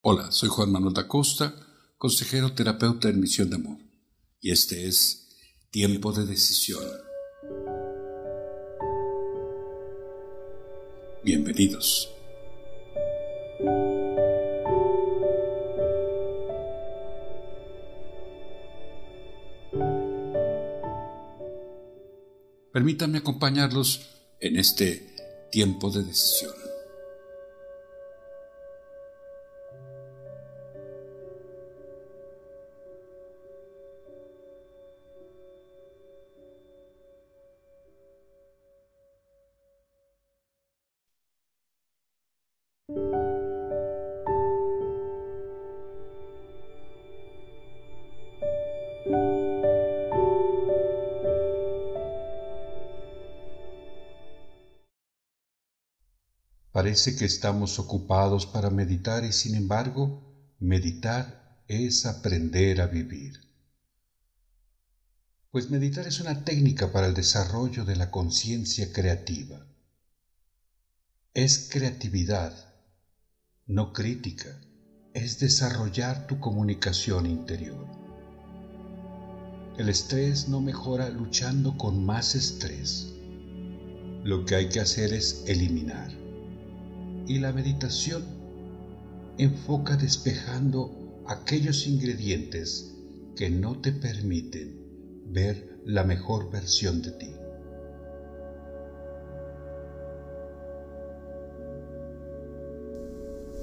Hola, soy Juan Manuel da Costa, consejero terapeuta en Misión de Amor, y este es Tiempo de Decisión. Bienvenidos. Permítanme acompañarlos en este tiempo de decisión. Parece que estamos ocupados para meditar y sin embargo, meditar es aprender a vivir. Pues meditar es una técnica para el desarrollo de la conciencia creativa. Es creatividad, no crítica, es desarrollar tu comunicación interior. El estrés no mejora luchando con más estrés. Lo que hay que hacer es eliminar y la meditación enfoca despejando aquellos ingredientes que no te permiten ver la mejor versión de ti.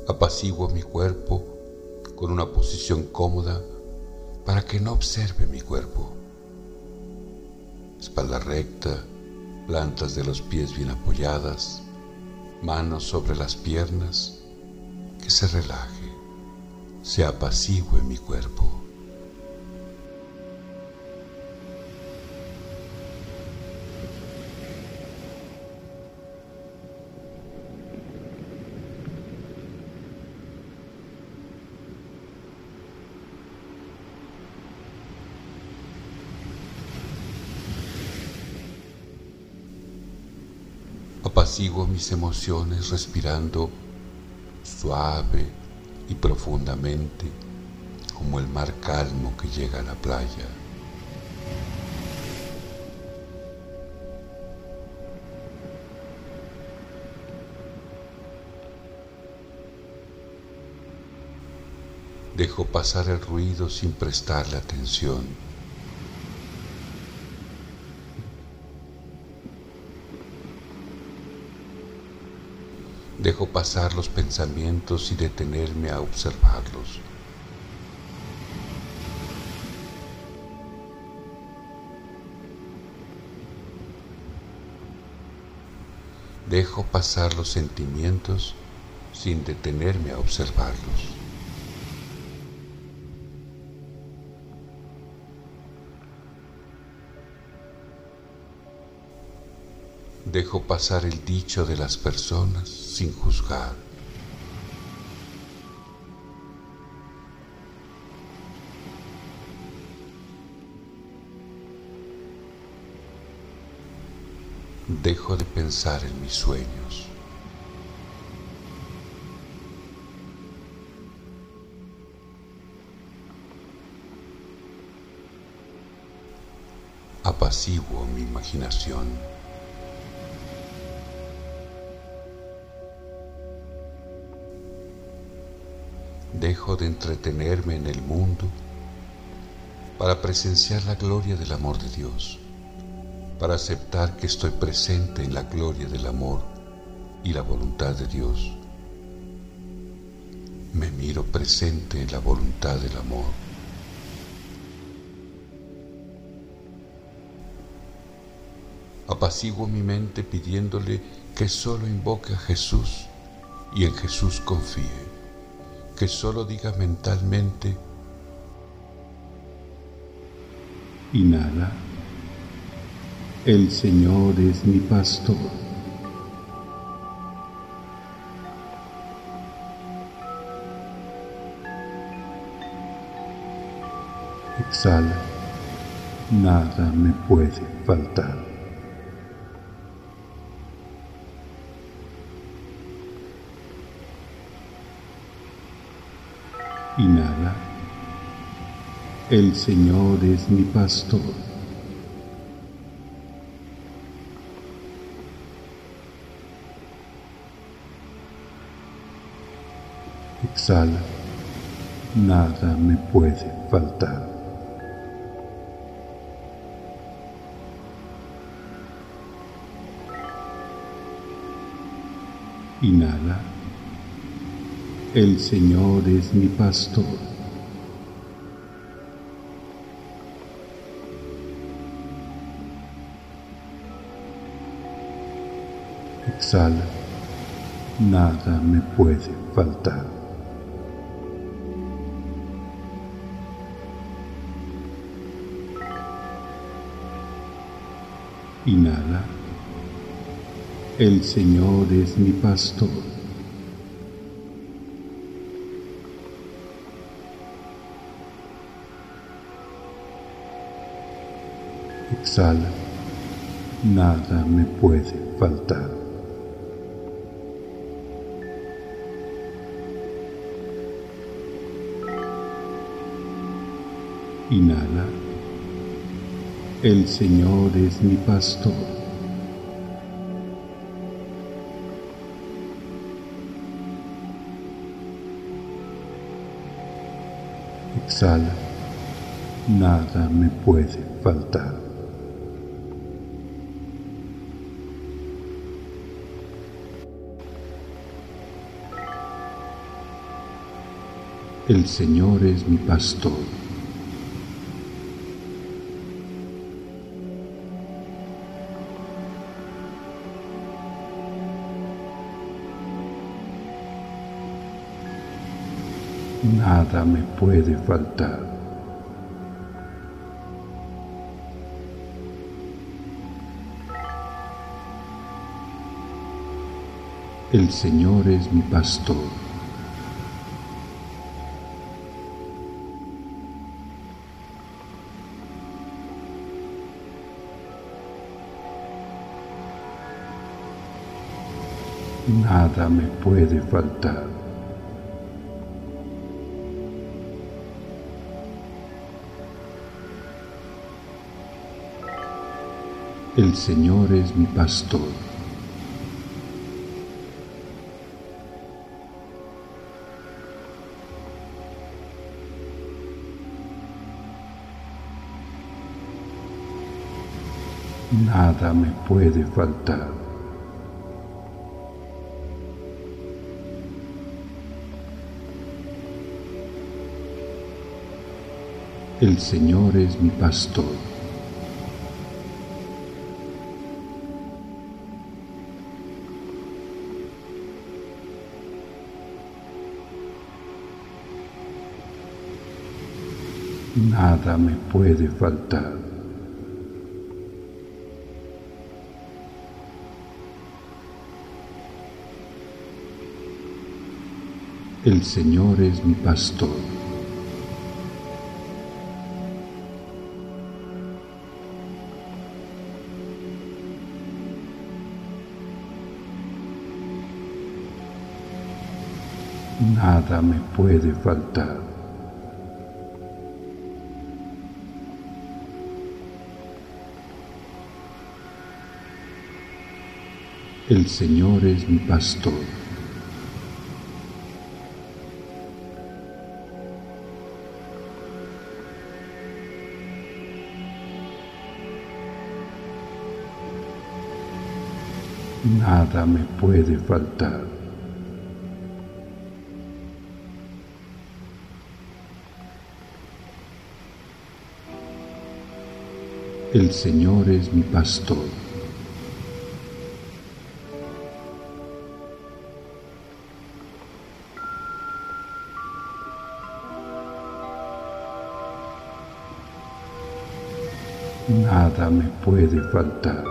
Apaciguo mi cuerpo con una posición cómoda para que no observe mi cuerpo. Espalda recta, plantas de los pies bien apoyadas, manos sobre las piernas, que se relaje, se apacigüe mi cuerpo. Apaciguo mis emociones respirando suave y profundamente como el mar calmo que llega a la playa. Dejo pasar el ruido sin prestarle atención. Dejo pasar los pensamientos y detenerme a observarlos. Dejo pasar los sentimientos sin detenerme a observarlos. Dejo pasar el dicho de las personas sin juzgar. Dejo de pensar en mis sueños. Apaciguo mi imaginación. Dejo de entretenerme en el mundo para presenciar la gloria del amor de Dios, para aceptar que estoy presente en la gloria del amor y la voluntad de Dios. Me miro presente en la voluntad del amor. Apaciguo mi mente pidiéndole que solo invoque a Jesús y en Jesús confíe que solo diga mentalmente, inhala, el Señor es mi pastor. Exhala, nada me puede faltar. Inhala. El Señor es mi pastor. Exhala. Nada me puede faltar. Inhala. El Señor es mi pastor. Exhala. Nada me puede faltar. Inhala. El Señor es mi pastor. Exhala, nada me puede faltar. Inhala, el Señor es mi pastor. exhala, nada me puede faltar. El Señor es mi pastor. nada me puede faltar. El Señor es mi pastor. Nada me puede faltar. El Señor es mi pastor. Nada me puede faltar. El Señor es mi pastor. nada me puede faltar. El Señor es mi pastor. Nada me puede faltar. El Señor es mi pastor. Nada me puede faltar. El Señor es mi pastor. nada me puede faltar.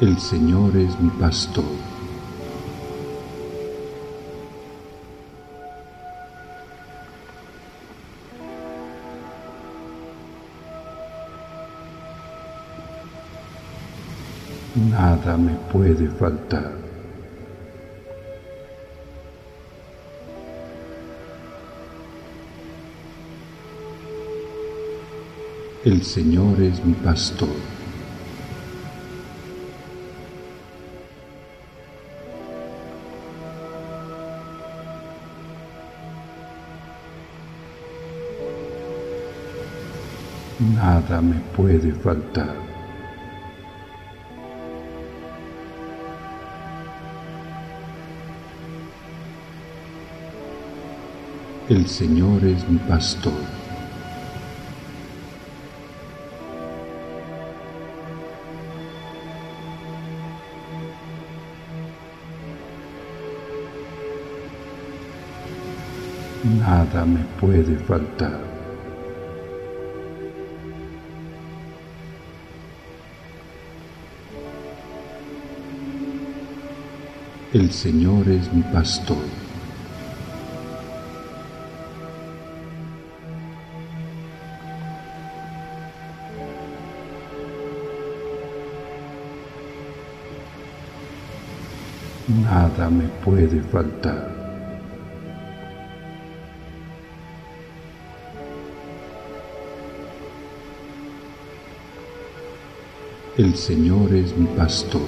El Señor es mi pastor. Nada me puede faltar. El Señor es mi pastor. Nada me puede faltar. El Señor es mi pastor. Nada me puede faltar. El Señor es mi pastor. Nada me puede faltar. El Señor es mi pastor.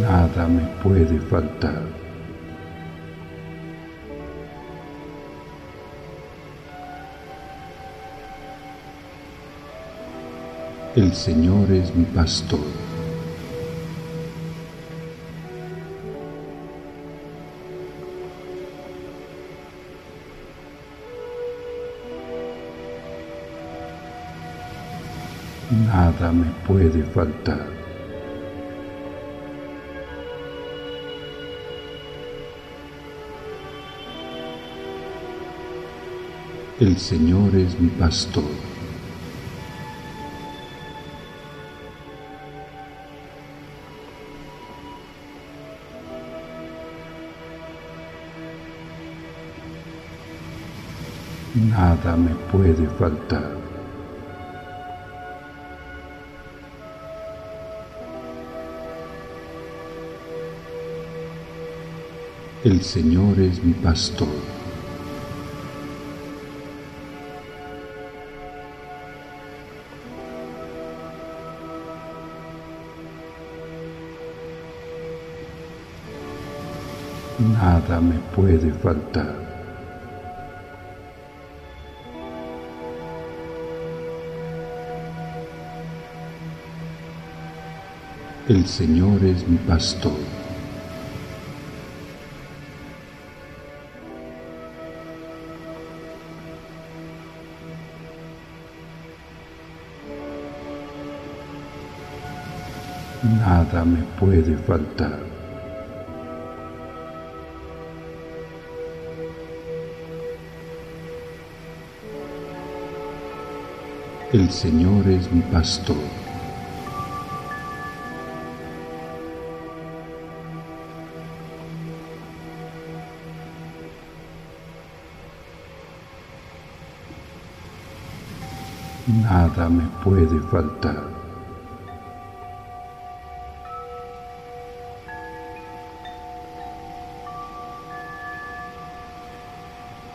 nada me puede faltar. El Señor es mi pastor. Nada me puede faltar. El Señor es mi pastor. Nada me puede faltar. El Señor es mi pastor. nada me puede faltar. El Señor es mi pastor. Nada me puede faltar. El Señor es mi pastor. Nada me puede faltar.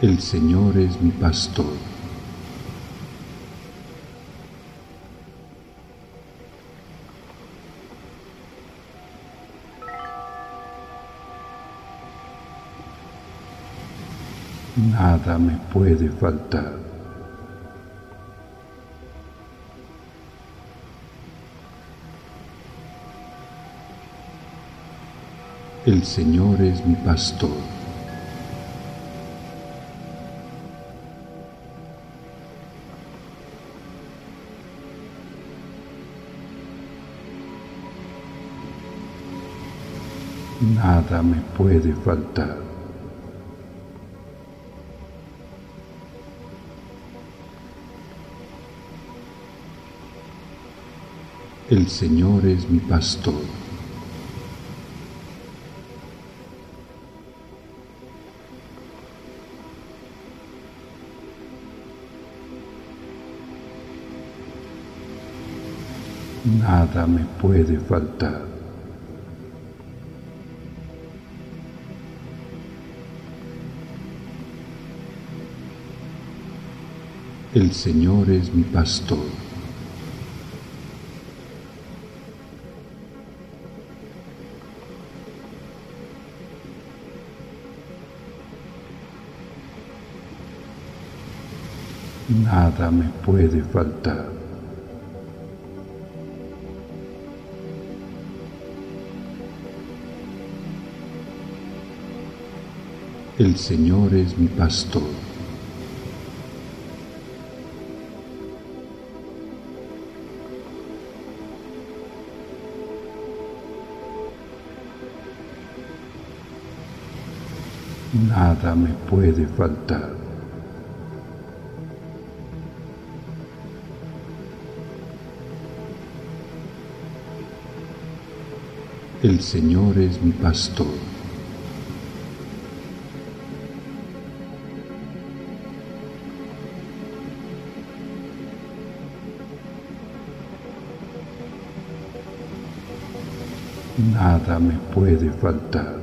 El Señor es mi pastor. nada me puede faltar. El Señor es mi pastor. Nada me puede faltar. El Señor es mi pastor. Nada me puede faltar. El Señor es mi pastor. Nada me puede faltar. El Señor es mi pastor. Nada me puede faltar. El Señor es mi pastor. Nada me puede faltar.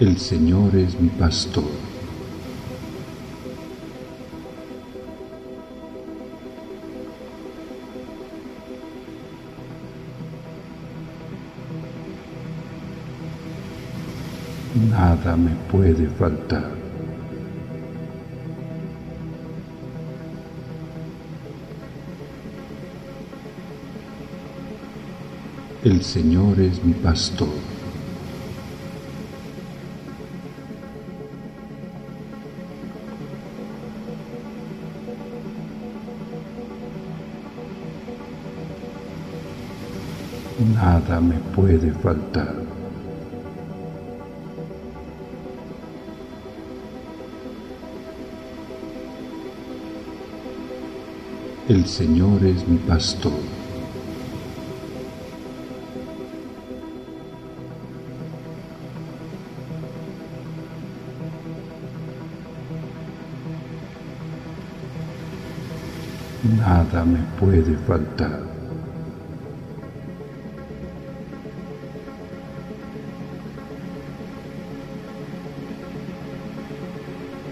El Señor es mi pastor. Nada me puede faltar. El Señor es mi pastor. nada me puede faltar. El Señor es mi pastor. Nada me puede faltar.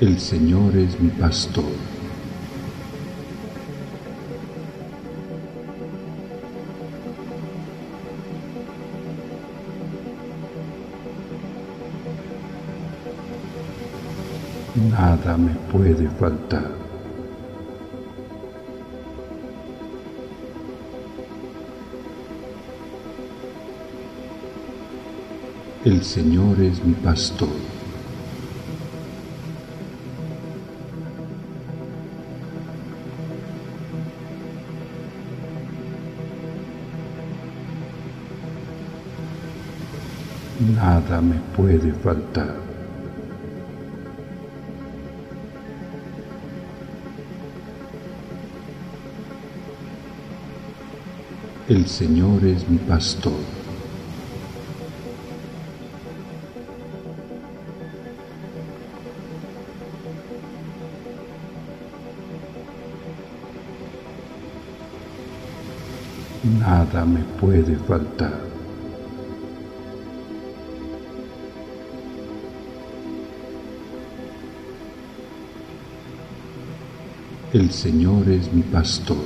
El Señor es mi pastor. Nada me puede faltar. El Señor es mi pastor. nada me puede faltar. El Señor es mi pastor. Nada me puede faltar. El Señor es mi pastor.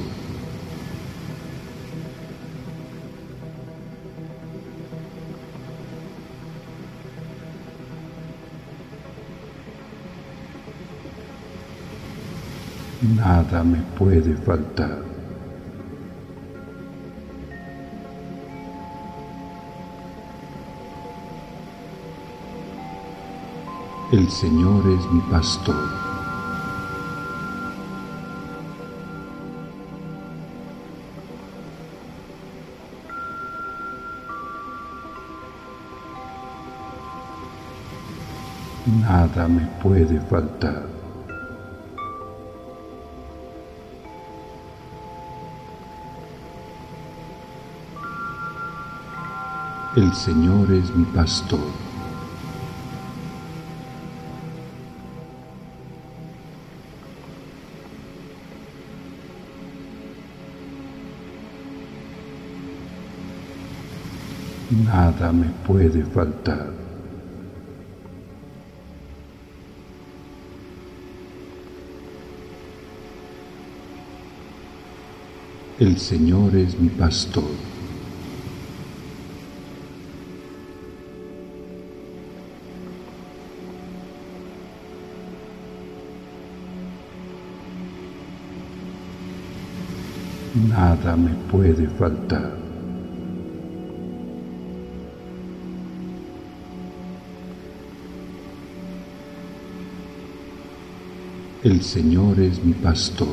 Nada me puede faltar. El Señor es mi pastor. nada me puede faltar. El Señor es mi pastor. Nada me puede faltar. El Señor es mi pastor. Nada me puede faltar. El Señor es mi pastor.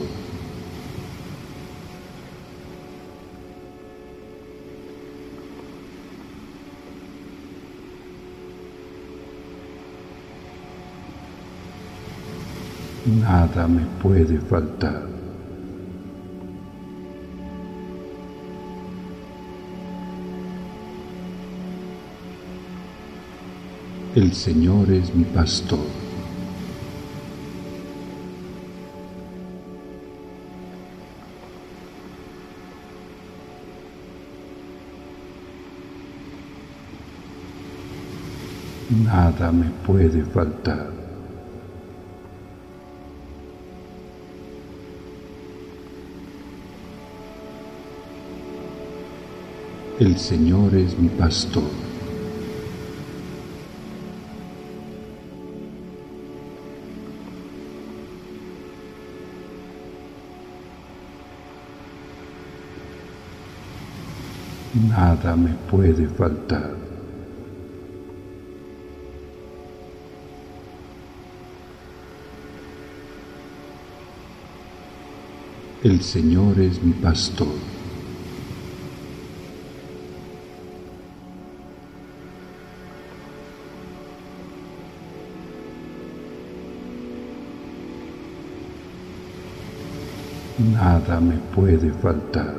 Nada me puede faltar. El Señor es mi pastor. Nada me puede faltar. El Señor es mi pastor. Nada me puede faltar. El Señor es mi pastor. nada me puede faltar.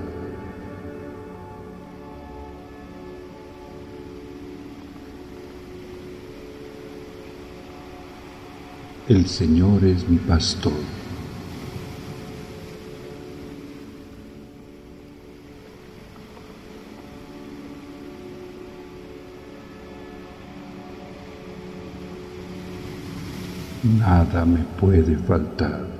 El Señor es mi pastor. Nada me puede faltar.